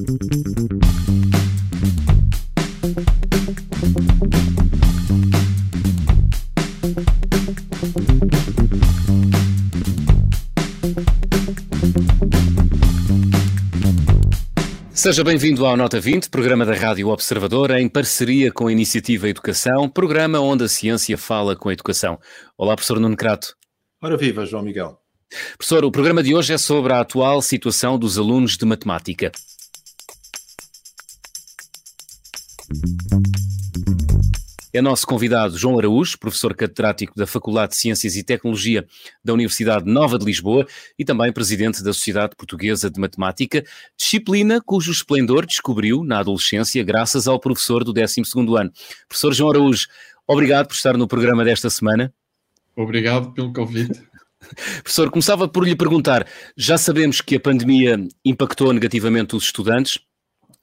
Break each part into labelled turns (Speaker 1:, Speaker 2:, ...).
Speaker 1: Seja bem-vindo ao Nota 20, programa da Rádio Observador, em parceria com a Iniciativa Educação, programa onde a ciência fala com a educação. Olá, professor Nuno Crato.
Speaker 2: Ora viva, João Miguel.
Speaker 1: Professor, o programa de hoje é sobre a atual situação dos alunos de matemática. É nosso convidado João Araújo, professor catedrático da Faculdade de Ciências e Tecnologia da Universidade Nova de Lisboa e também presidente da Sociedade Portuguesa de Matemática, disciplina cujo esplendor descobriu na adolescência graças ao professor do 12º ano. Professor João Araújo, obrigado por estar no programa desta semana.
Speaker 3: Obrigado pelo convite.
Speaker 1: Professor, começava por lhe perguntar: já sabemos que a pandemia impactou negativamente os estudantes.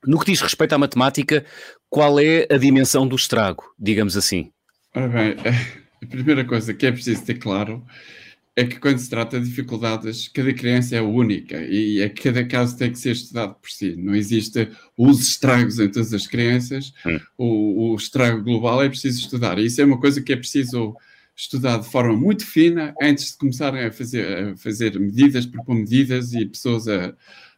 Speaker 1: No que diz respeito à matemática, qual é a dimensão do estrago, digamos assim?
Speaker 3: Ora bem, a primeira coisa que é preciso ter claro é que quando se trata de dificuldades, cada criança é única e é cada caso tem que ser estudado por si. Não existe os estragos em todas as crianças, hum. o, o, estrago global é preciso estudar. E isso é uma coisa que é preciso estudar de forma muito fina antes de começarem a fazer, a fazer medidas, propor medidas e pessoas a,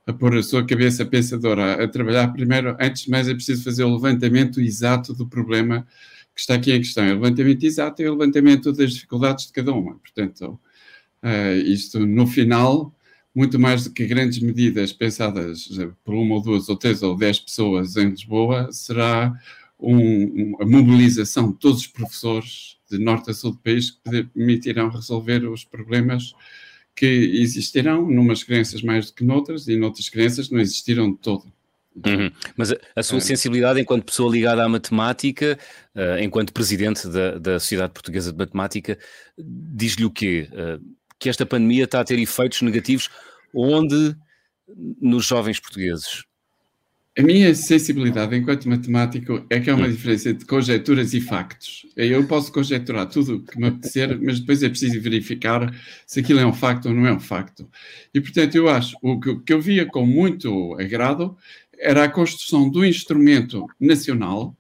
Speaker 3: a pôr a sua cabeça pensadora a, trabalhar primeiro, antes de mais é preciso fazer o levantamento exato do problema que está aqui em questão. O levantamento exato é o levantamento das dificuldades de cada uma. Portanto, uh, isto no final, muito mais do que grandes medidas pensadas por uma ou duas ou três ou dez pessoas em Lisboa, será um, a mobilização de todos os professores de norte a sul do país que permitirão resolver os problemas que existirão numas crianças mais do que noutras e noutras crianças não existiram de todo.
Speaker 1: Uhum. Mas a, a sua é. sensibilidade enquanto pessoa ligada à matemática, uh, enquanto presidente da, da Sociedade Portuguesa de Matemática, diz-lhe o quê? Uh, que esta pandemia está a ter efeitos negativos onde nos jovens portugueses?
Speaker 3: A minha sensibilidade enquanto matemático é que há uma hum. diferença entre conjecturas e factos. Eu posso conjecturar tudo o que me apetecer, mas depois é preciso verificar se aquilo é um facto ou não é um facto. E, portanto, eu acho o que eu via com muito agrado era a construção do instrumento nacional.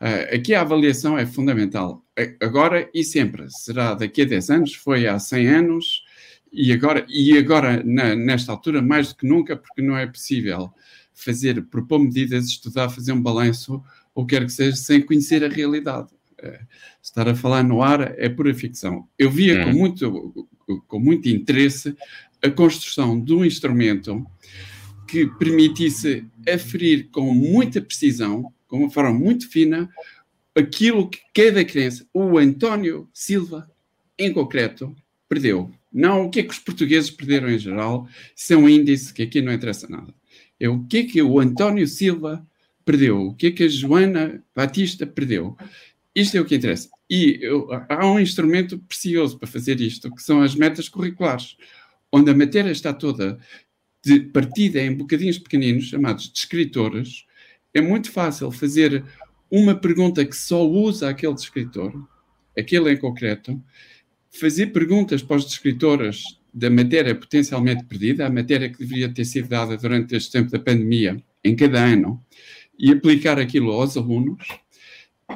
Speaker 3: Uh, aqui a avaliação é fundamental. Agora e sempre. Será daqui a 10 anos, foi há 100 anos, e agora, e agora na, nesta altura, mais do que nunca, porque não é possível fazer, propor medidas, estudar, fazer um balanço, ou quer que seja, sem conhecer a realidade. É, estar a falar no ar é pura ficção. Eu via com, hum. muito, com muito interesse a construção de um instrumento que permitisse aferir com muita precisão, com uma forma muito fina, aquilo que cada criança, o António Silva, em concreto, perdeu. Não o que é que os portugueses perderam em geral, isso é um índice que aqui não interessa nada é o que é que o António Silva perdeu, o que é que a Joana Batista perdeu. Isto é o que interessa. E eu, há um instrumento precioso para fazer isto, que são as metas curriculares, onde a matéria está toda de partida em bocadinhos pequeninos, chamados descritores. É muito fácil fazer uma pergunta que só usa aquele descritor, aquele em concreto, fazer perguntas para os descritores da matéria potencialmente perdida, a matéria que deveria ter sido dada durante este tempo da pandemia, em cada ano, e aplicar aquilo aos alunos,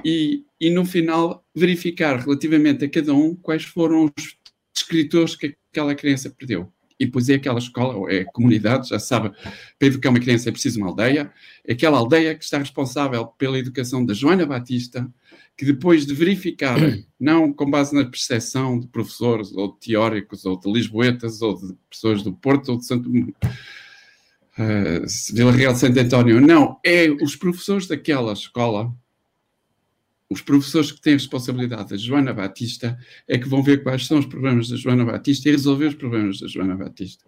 Speaker 3: e, e no final verificar relativamente a cada um quais foram os escritores que aquela criança perdeu. E depois é aquela escola, ou é a comunidade, já sabe, para educar uma criança é preciso uma aldeia, é aquela aldeia que está responsável pela educação da Joana Batista, que depois de verificar, não com base na percepção de professores ou de teóricos ou de lisboetas ou de pessoas do Porto ou de Santo uh, Vila Real de Santo António, não, é os professores daquela escola, os professores que têm a responsabilidade da Joana Batista, é que vão ver quais são os problemas da Joana Batista e resolver os problemas da Joana Batista.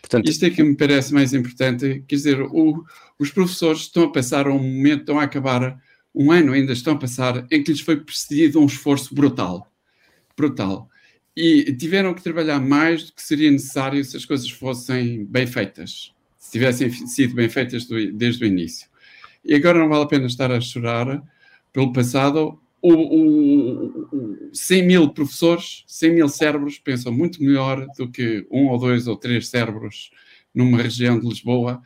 Speaker 3: Portanto, Isto é que me parece mais importante, quer dizer, o, os professores estão a passar um momento, estão a acabar um ano ainda estão a passar em que lhes foi precedido um esforço brutal. Brutal. E tiveram que trabalhar mais do que seria necessário se as coisas fossem bem feitas, se tivessem sido bem feitas do, desde o início. E agora não vale a pena estar a chorar pelo passado. O, o, o 100 mil professores, 100 mil cérebros pensam muito melhor do que um ou dois ou três cérebros numa região de Lisboa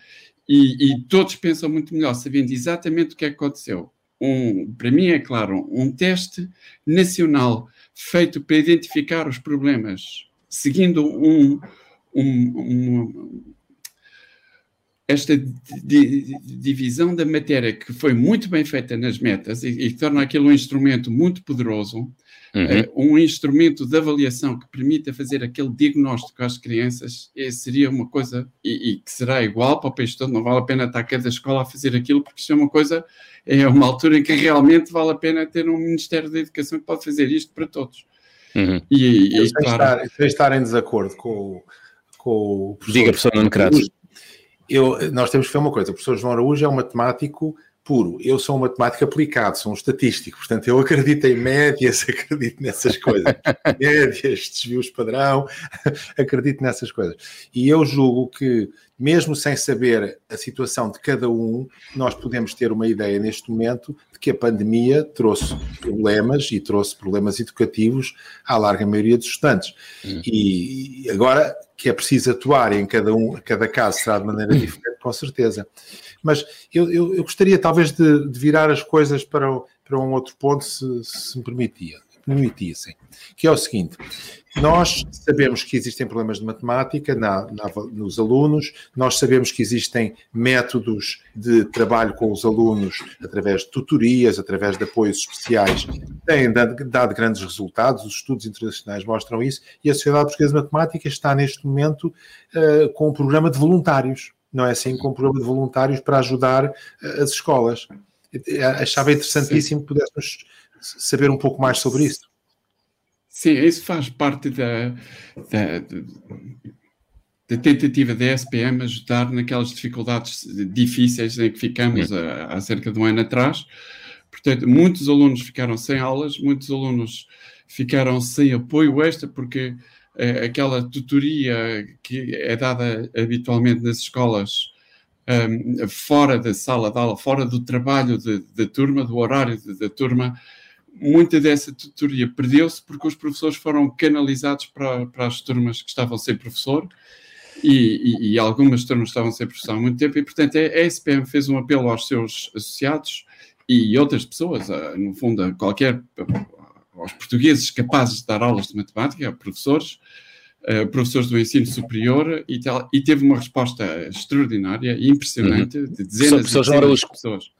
Speaker 3: e, e, todos pensam muito melhor, sabendo exatamente o que é que aconteceu. Um, para mim, é claro, um teste nacional feito para identificar os problemas, seguindo um, um, esta divisão da matéria que foi muito bem feita nas metas e, e torna aquilo um instrumento muito poderoso, uhum. uh, um instrumento de avaliação que permita fazer aquele diagnóstico às crianças, seria uma coisa e, e, que será igual para o país todo. Não vale a pena estar cada escola a fazer aquilo, porque isso é uma coisa, é uma altura em que realmente vale a pena ter um Ministério da Educação que pode fazer isto para todos.
Speaker 2: Uhum. E, e, claro, estar, estar em desacordo com, com o
Speaker 1: professor. Diga, professor Nuno Crato
Speaker 2: eu, nós temos que ver uma coisa: o professor João Araújo é um matemático puro. Eu sou um matemático aplicado, sou um estatístico, portanto, eu acredito em médias, acredito nessas coisas. médias, desvios padrão, acredito nessas coisas. E eu julgo que, mesmo sem saber a situação de cada um, nós podemos ter uma ideia neste momento de que a pandemia trouxe problemas e trouxe problemas educativos à larga maioria dos estudantes. Hum. E agora que é preciso atuar em cada um, cada caso será de maneira diferente, com certeza. Mas eu, eu, eu gostaria talvez de, de, virar as coisas para, para um outro ponto, se, se me permitia, permitissem, que é o seguinte: nós sabemos que existem problemas de matemática na, na, nos alunos, nós sabemos que existem métodos de trabalho com os alunos através de tutorias, através de apoios especiais, que têm dado, dado grandes resultados, os estudos internacionais mostram isso, e a Sociedade Portuguesa de Matemática está neste momento uh, com um programa de voluntários, não é assim? Com um programa de voluntários para ajudar uh, as escolas. Achava interessantíssimo que pudéssemos saber um pouco mais sobre isso.
Speaker 3: Sim, isso faz parte da, da, da tentativa da SPM ajudar naquelas dificuldades difíceis em que ficamos há, há cerca de um ano atrás. Portanto, muitos alunos ficaram sem aulas, muitos alunos ficaram sem apoio extra, porque é, aquela tutoria que é dada habitualmente nas escolas um, fora da sala de aula, fora do trabalho da turma, do horário da turma, muita dessa tutoria perdeu-se porque os professores foram canalizados para, para as turmas que estavam sem professor e, e, e, algumas turmas estavam sem professor há muito tempo e, portanto, a SPM fez um apelo aos seus associados e outras pessoas, no fundo, a qualquer, aos portugueses capazes de dar aulas de matemática, professores, uh, professores do ensino superior e, tal, e teve uma resposta extraordinária e impressionante uhum. de dezenas de pessoas.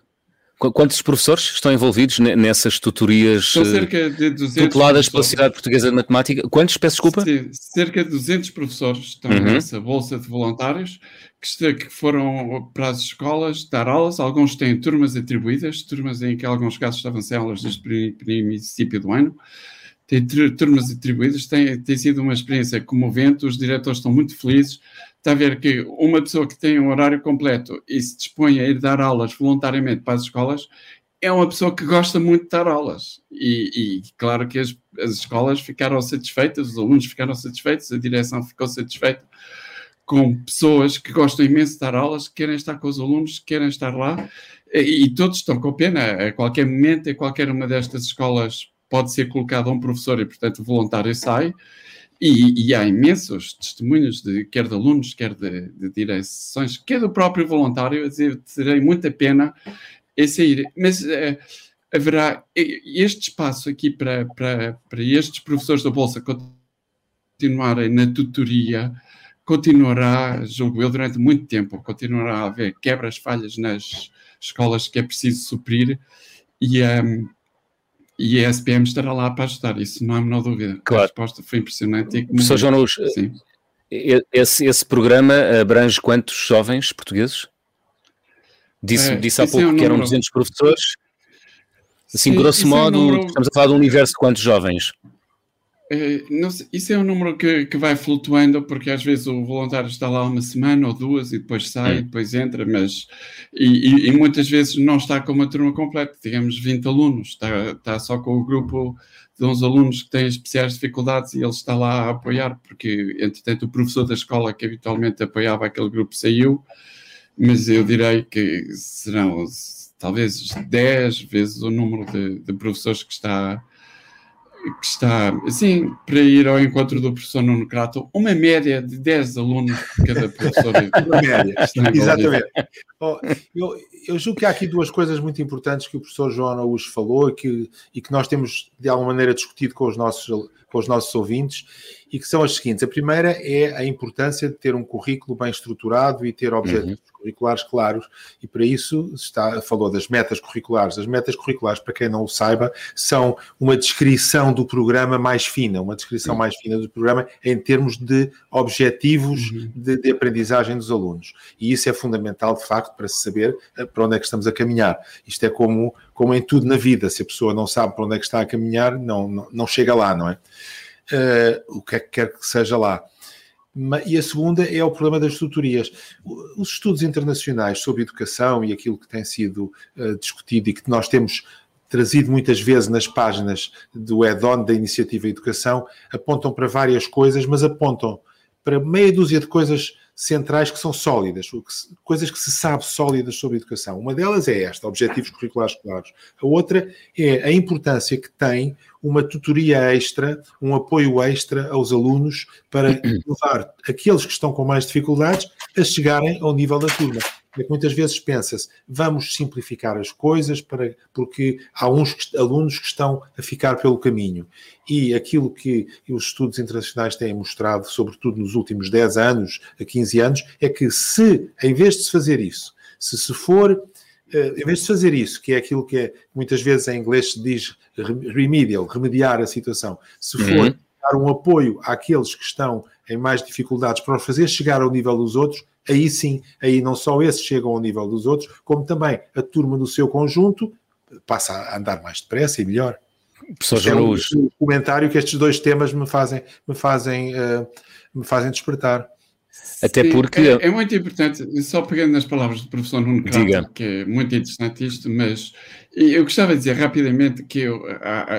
Speaker 1: Quantos professores estão envolvidos nessas tutorias São cerca de 200 tuteladas pela Sociedade Portuguesa de Matemática? Quantos, peço desculpa?
Speaker 3: Cerca de 200 professores estão uhum. nessa bolsa de voluntários que, que foram para as escolas dar aulas. Alguns têm turmas atribuídas, turmas em que, em alguns casos, estavam sem aulas desde o princípio do ano. Tem turmas atribuídas, tem, tem sido uma experiência comovente, os diretores estão muito felizes está a ver que uma pessoa que tem um horário completo e se dispõe a ir dar aulas voluntariamente para as escolas é uma pessoa que gosta muito de dar aulas. E, e claro que as, as, escolas ficaram satisfeitas, os alunos ficaram satisfeitos, a direção ficou satisfeita com pessoas que gostam imenso de dar aulas, que querem estar com os alunos, que querem estar lá, e, e todos estão com pena. A qualquer momento, em qualquer uma destas escolas, pode ser colocado um professor e, portanto, o voluntário sai. E, e, há imensos testemunhos, de, quer de alunos, quer de, de direções, quer do próprio voluntário, a dizer terei muita pena em sair. Mas uh, haverá este espaço aqui para, para, para estes professores da Bolsa continuarem na tutoria, continuará, julgo eu, durante muito tempo, continuará a haver quebras, falhas nas escolas que é preciso suprir e, um, e a SPM estará lá para ajudar, isso não há a menor dúvida. Claro. A resposta foi impressionante. E
Speaker 1: Professor João Luz, esse, esse programa abrange quantos jovens portugueses? Disse, é, disse há pouco é que eram 200 professores. Assim, Sim, grosso modo, é número... estamos a falar de um universo de quantos jovens?
Speaker 3: É, sei, isso é um número que, que vai flutuando, porque às vezes o voluntário está lá uma semana ou duas e depois sai, hum. depois entra, mas e, e, e, muitas vezes não está com uma turma completa, digamos 20 alunos, está, está só com o grupo de uns alunos que têm especiais dificuldades e ele está lá a apoiar, porque entretanto o professor da escola que habitualmente apoiava aquele grupo saiu, mas eu direi que serão talvez 10 vezes o número de, de professores que está que está, assim, para ir ao encontro do professor Nuno Crato, uma média de 10 alunos por cada professor.
Speaker 2: uma média, exatamente. Oh, eu, eu julgo que há aqui duas coisas muito importantes que o professor João Araújo falou e que, e que nós temos, de alguma maneira, discutido com os nossos, com os nossos ouvintes e que são as seguintes. A primeira é a importância de ter um currículo bem estruturado e ter objetivos uhum. curriculares claros, e para isso está, falou das metas curriculares. As metas curriculares, para quem não o saiba, são uma descrição do programa mais fina, uma descrição uhum. mais fina do programa em termos de objetivos uhum. de, de aprendizagem dos alunos. E isso é fundamental, de facto, para se saber eh, para onde é que estamos a caminhar. Isto é como, como em tudo na vida, se a pessoa não sabe para onde é que está a caminhar, não, não, não chega lá, não é? uh, o que é que quer que seja lá. E a segunda é o problema das tutorias. Os estudos internacionais sobre educação e aquilo que tem sido uh, discutido e que nós temos trazido muitas vezes nas páginas do add-on da Iniciativa Educação apontam para várias coisas, mas apontam para meia dúzia de coisas centrais que são sólidas, coisas que se sabe sólidas sobre educação. Uma delas é esta, objetivos curriculares claros. A outra é a importância que tem uma tutoria extra, um apoio extra aos alunos para levar aqueles que estão com mais dificuldades a chegarem ao nível da turma muitas vezes pensa-se, vamos simplificar as coisas para, porque há uns alunos que estão a ficar pelo caminho. E aquilo que os estudos internacionais têm mostrado, sobretudo nos últimos 10 anos a 15 anos, é que se, em vez de se fazer isso, se se for Uh, em vez de fazer isso, que é aquilo que é, muitas vezes em inglês se diz remedial, remediar a situação, se for uhum. dar um apoio àqueles que estão em mais dificuldades para fazer chegar ao nível dos outros, aí sim, aí não só esses chegam ao nível dos outros, como também a turma no seu conjunto passa a andar mais depressa e melhor.
Speaker 1: Professor é um,
Speaker 2: comentário que estes dois temas me fazem, me fazem, uh, me fazem despertar.
Speaker 1: Até Sim, porque.
Speaker 3: É, é, muito importante, só pegando nas palavras do professor Nuno Crato, que é muito interessante isto, mas eu gostava de dizer rapidamente que eu,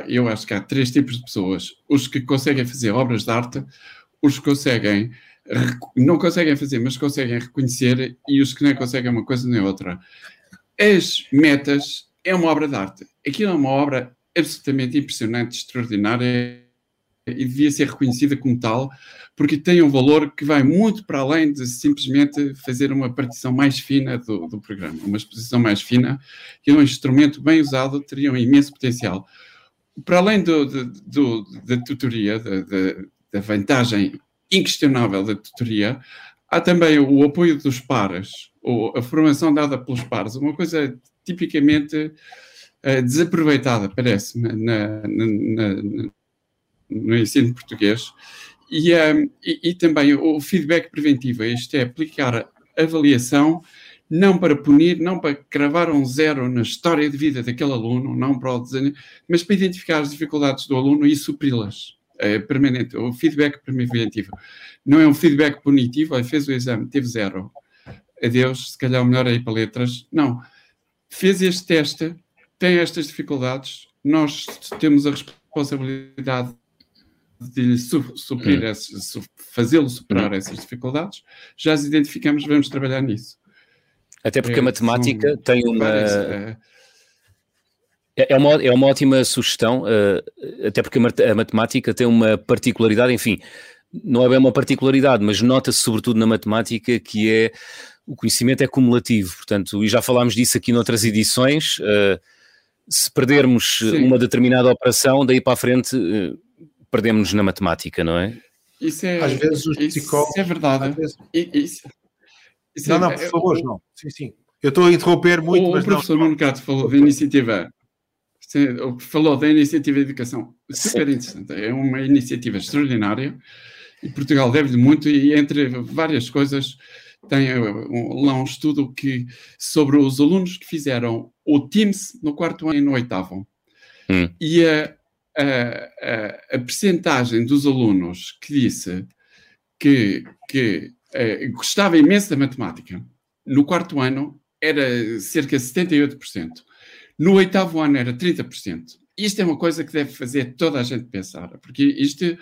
Speaker 3: eu acho que há três tipos de pessoas: os que conseguem fazer obras de arte, os que conseguem não conseguem fazer, mas conseguem reconhecer, e os que não conseguem uma coisa nem outra. As metas é uma obra de arte. Aquilo é uma obra absolutamente impressionante, extraordinária e devia ser reconhecida como tal, porque tem um valor que vai muito para além de simplesmente fazer uma partição mais fina do, do programa. Uma exposição mais fina, é um instrumento bem usado, teria um imenso potencial. Para além do, do, da tutoria, da, da vantagem inquestionável da tutoria, há também o apoio dos pares, ou a formação dada pelos pares, uma coisa tipicamente uh, desaproveitada, parece-me, no ensino português. E, um, e, e, também o feedback preventivo, isto é, aplicar avaliação não para punir, não para cravar um zero na história de vida daquele aluno, não para o desenho, mas para identificar as dificuldades do aluno e supri-las é permanente, o feedback preventivo. Não é um feedback punitivo, aí fez o exame, teve zero. Adeus, se calhar o melhor é ir para letras. Não. Fez este teste, tem estas dificuldades, nós temos a responsabilidade de suprir hum. fazê-lo superar hum. essas dificuldades, já as identificamos, vamos trabalhar nisso.
Speaker 1: Até porque é, a matemática são, tem uma. Várias, é, é, é uma, é uma ótima sugestão, uh, até porque a matemática tem uma particularidade, enfim, não é bem uma particularidade, mas nota-se sobretudo na matemática que é o conhecimento é cumulativo, portanto, e já falámos disso aqui noutras edições, uh, se perdermos Sim. uma determinada operação, daí para a frente uh, perdemos-nos na matemática, não é?
Speaker 3: Isso é, às vezes os psicólogos... Isso é verdade. Vezes... Isso,
Speaker 2: isso não, é, não, por favor, não. Sim, sim. Eu estou a interromper muito,
Speaker 3: o,
Speaker 2: mas
Speaker 3: o professor Nuno Cato falou da iniciativa falou da iniciativa de educação, super interessante. É uma iniciativa extraordinária e Portugal deve-lhe muito e entre várias coisas tem eh, lá um estudo que, sobre os alunos que fizeram o TIMS no quarto ano e no oitavo. Hum. E a, a, a, a percentagem dos alunos que disse que, que eh, gostava imenso da matemática no quarto ano era cerca de 78%. No oitavo ano era 30%. Isto é uma coisa que deve fazer toda a gente pensar, porque isto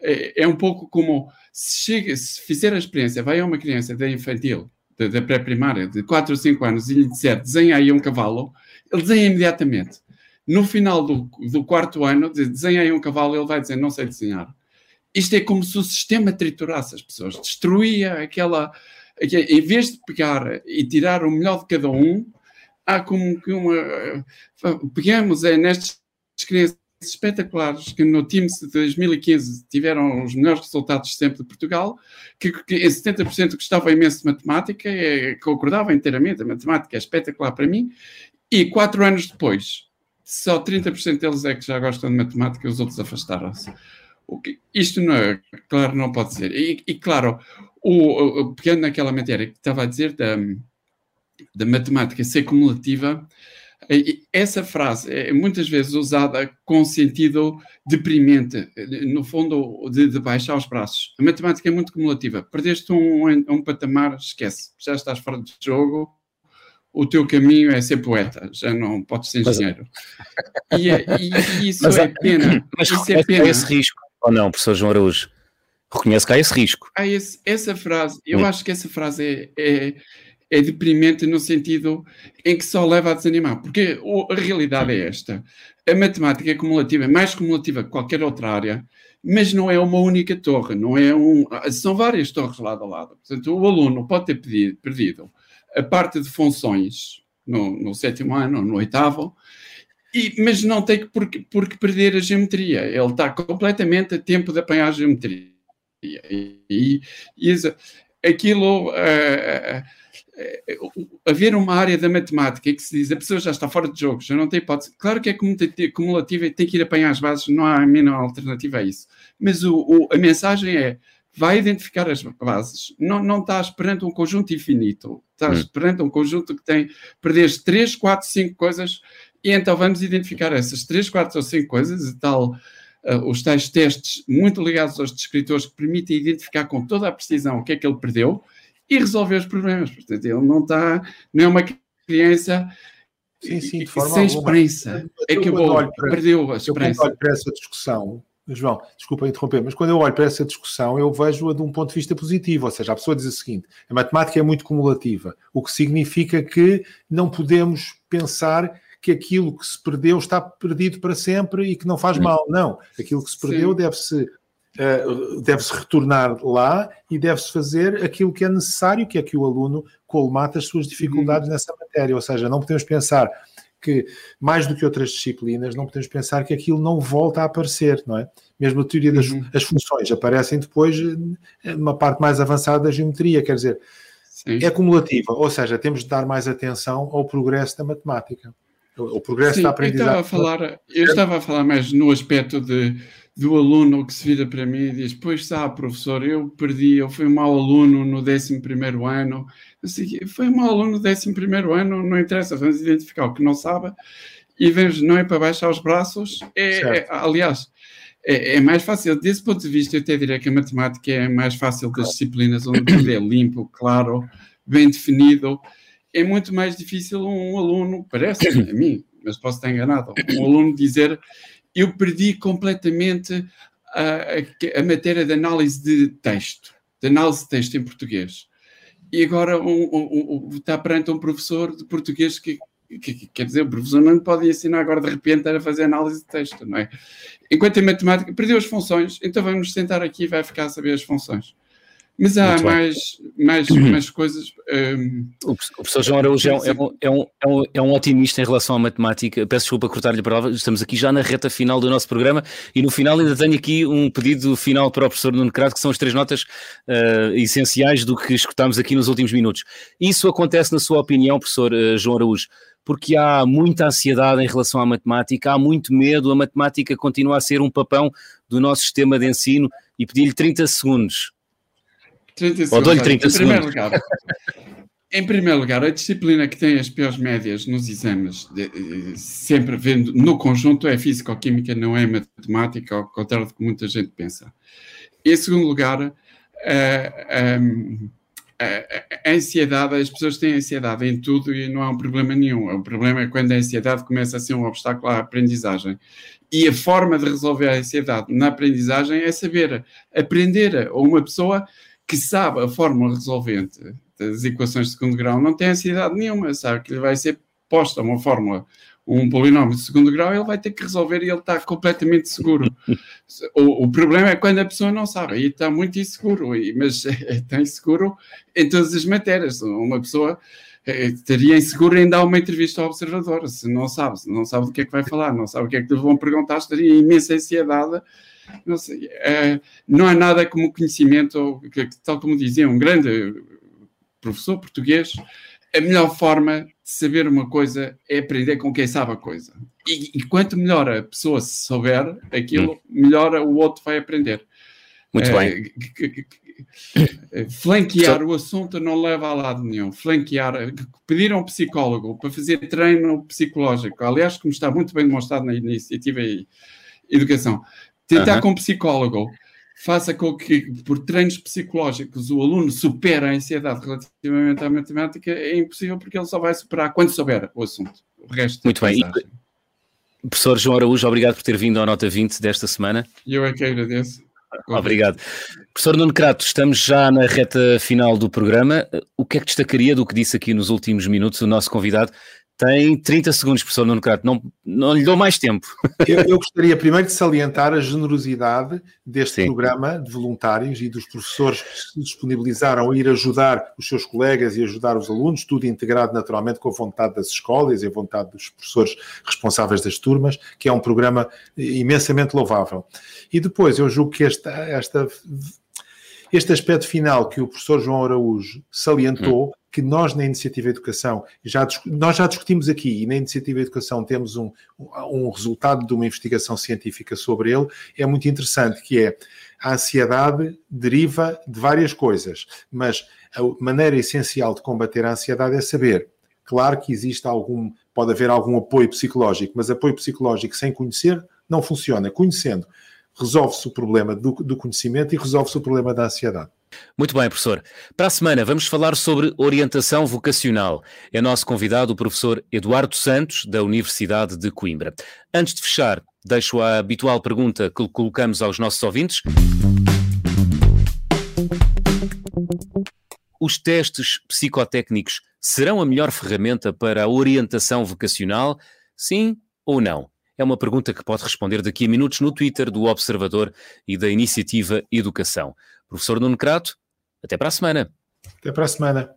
Speaker 3: é, é um pouco como se, chega, se fizer a experiência, vai a uma criança da infantil, da, pré-primária, de 4 ou 5 anos, e lhe disser desenha aí um cavalo, ele desenha imediatamente. no final do, do quarto ano, desenhei um cavalo, ele vai dizer, não sei desenhar. Isto é como se o sistema triturasse as pessoas, destruía aquela. Em vez de pegar e tirar o melhor de cada um, há como que uma. Pegamos é, nestas crianças espetaculares que no Teams de 2015 tiveram os melhores resultados sempre de Portugal, que, que em 70% gostavam imenso de matemática, é, concordavam inteiramente, a matemática é espetacular para mim, e quatro anos depois, só 30% deles é que já gostam de matemática os outros afastaram-se. Isto não é, claro, não pode ser. E, e claro, o, o, pegando naquela matéria que estava a dizer da, da matemática ser cumulativa, essa frase é muitas vezes usada com sentido deprimente, no fundo, de, de baixar os braços. A matemática é muito cumulativa. Perdeste um, um patamar, esquece, já estás fora de jogo, o teu caminho é ser poeta, já não podes ser engenheiro. Mas... E, é, e, isso mas, é pena.
Speaker 1: Mas
Speaker 3: isso
Speaker 1: é pena. esse risco, ou não, professor João Araújo? Reconhece que há esse risco.
Speaker 3: Há esse, essa frase, eu hum. acho que essa frase é, é é deprimente no sentido em que só leva a desanimar, porque a realidade é esta. A matemática é cumulativa, é mais cumulativa que qualquer outra área, mas não é uma única torre, não é um, são várias torres lado a lado. Portanto, o aluno pode ter pedido, perdido a parte de funções no, no sétimo ano, no oitavo, e, mas não tem que por, por que perder a geometria. Ele está completamente a tempo de apanhar a geometria. E, e, e aquilo. Uh, haver uma área da matemática que se diz a pessoa já está fora de jogo, já não tem hipótese. Claro que é cumulativa e tem que ir apanhar as bases, não há a mínima alternativa a isso. Mas o, o, a mensagem é: vai identificar as bases. Não, não estás perante um conjunto infinito, estás hum. perante um conjunto que tem, perderes 3, 4, 5 coisas, e então vamos identificar essas 3, 4 ou 5 coisas, e tal. Uh, os tais testes muito ligados aos descritores que permitem identificar com toda a precisão o que é que ele perdeu e resolver os problemas. Portanto, ele não está, não é uma criança sim, sim, sem esperança. É que para, perdeu a esperança.
Speaker 2: Eu olho para essa discussão, João, desculpa interromper, mas quando eu olho para essa discussão, eu vejo-a de um ponto de vista positivo, ou seja, a pessoa diz o seguinte: a matemática é muito cumulativa, o que significa que não podemos pensar que aquilo que se perdeu está perdido para sempre e que não faz mal. Não, aquilo que se perdeu deve-se uh, deve-se retornar lá e deve-se fazer aquilo que é necessário, que é que o aluno colmate as suas dificuldades uhum. nessa matéria. Ou seja, não podemos pensar que, mais do que outras disciplinas, não podemos pensar que aquilo não volta a aparecer, não é? Mesmo a teoria das uhum. as funções aparecem depois eh, numa parte mais avançada da geometria, quer dizer, Sim. é cumulativa, ou seja, temos de dar mais atenção ao progresso da matemática. O progresso Sim, da aprendizagem.
Speaker 3: Eu estava, a falar, eu estava a falar mais no aspecto de do aluno que se vira para mim e diz: Pois sabe, professor, eu perdi, eu fui um mau aluno no 11 ano. Foi um mau aluno no 11 ano, não interessa, vamos identificar o que não sabe e vemos, não é para baixar os braços. É, é aliás, é, é, mais fácil, desse ponto de vista, eu até diria que a matemática é mais fácil das disciplinas onde tudo é limpo, claro, bem definido. É muito mais difícil um aluno, parece a mim, mas posso estar enganado, um aluno dizer eu perdi completamente a, a, matéria de análise de texto, de análise de texto em português. E agora um, um, um, está perante um professor de português que, que, que, quer dizer, o professor não pode ensinar agora de repente a fazer análise de texto, não é? Enquanto em matemática perdeu as funções, então vamos sentar aqui e vai ficar a saber as funções. Mas há mais, mais, uhum. mais coisas. Um...
Speaker 1: O professor João Araújo é, é um, é, um, é, um, é um otimista em relação à matemática. Peço desculpa cortar-lhe a palavra, estamos aqui já na reta final do nosso programa e no final ainda tenho aqui um pedido final para o professor Nuno Crato, que são as três notas uh, essenciais do que escutámos aqui nos últimos minutos. Isso acontece, na sua opinião, professor uh, João Araújo, porque há muita ansiedade em relação à matemática, há muito medo, a matemática continua a ser um papão do nosso sistema de ensino e pedir-lhe 30 segundos
Speaker 3: 30 segundos. Ou dou-lhe 30 em segundos. Primeiro lugar, em primeiro lugar, a disciplina que tem as piores médias nos exames, de, sempre vendo no conjunto, é físico-química, não é matemática, ao contrário do que muita gente pensa. Em segundo lugar, a, a, a, ansiedade, as pessoas têm ansiedade em tudo e não há um problema nenhum. O problema é quando a ansiedade começa a ser um obstáculo à aprendizagem. E a forma de resolver a ansiedade na aprendizagem é saber aprender. Ou uma pessoa que sabe a fórmula resolvente das equações de segundo grau não tem ansiedade nenhuma, sabe que lhe vai ser posta uma fórmula, um polinómio de segundo grau, ele vai ter que resolver e ele está completamente seguro. o, o, problema é quando a pessoa não sabe, e está muito inseguro, e, mas está inseguro em todas as matérias. Uma pessoa eh, estaria inseguro em dar uma entrevista ao observador, se não sabe, se não sabe do que é que vai falar, não sabe o que é que lhe vão perguntar, estaria imensa ansiedade. Não, sei, é, não há nada como conhecimento, tal como dizia um grande professor português, a melhor forma de saber uma coisa é aprender com quem sabe a coisa. E, e quanto melhor a pessoa souber aquilo, hum. melhor o outro vai aprender.
Speaker 1: Muito bem.
Speaker 3: Flanquear o assunto não leva a lado nenhum. Flanquear, pedir a um psicólogo para fazer treino psicológico, aliás, como está muito bem demonstrado na iniciativa e educação, tentar uh -huh. com um psicólogo faça com que, por treinos psicológicos, o aluno supere a ansiedade relativamente à matemática, é impossível porque ele só vai superar quando souber o assunto. O resto
Speaker 1: Muito bem. E, professor João Araújo, obrigado por ter vindo à Nota 20 desta semana.
Speaker 3: Eu é que agradeço.
Speaker 1: Obrigado. Professor Nuno Crato, estamos já na reta final do programa. O que é que destacaria do que disse aqui nos últimos minutos o nosso convidado tem 30 segundos, professor Nuno Crato, não, não lhe dou mais tempo.
Speaker 2: Eu, eu, gostaria primeiro de salientar a generosidade deste Sim. programa de voluntários e dos professores que se disponibilizaram a ir ajudar os seus colegas e ajudar os alunos, tudo integrado naturalmente com a vontade das escolas e a vontade dos professores responsáveis das turmas, que é um programa imensamente louvável. E depois, eu julgo que esta, esta este aspecto final que o professor João Araújo salientou, hum. que nós na Iniciativa Educação, já, nós já discutimos aqui, e na Iniciativa Educação temos um, um resultado de uma investigação científica sobre ele, é muito interessante, que é a ansiedade deriva de várias coisas, mas a maneira essencial de combater a ansiedade é saber. Claro que existe algum, pode haver algum apoio psicológico, mas apoio psicológico sem conhecer não funciona. Conhecendo, resolve-se o problema do, do conhecimento e resolve-se o problema da ansiedade.
Speaker 1: Muito bem, professor. Para a semana vamos falar sobre orientação vocacional. É nosso convidado o professor Eduardo Santos, da Universidade de Coimbra. Antes de fechar, deixo a habitual pergunta que colocamos aos nossos ouvintes. Os testes psicotécnicos serão a melhor ferramenta para a orientação vocacional? Sim ou não? É uma pergunta que pode responder daqui a minutos no Twitter do Observador e da Iniciativa Educação. Professor Nuno Crato, até para a semana.
Speaker 2: Até para a semana.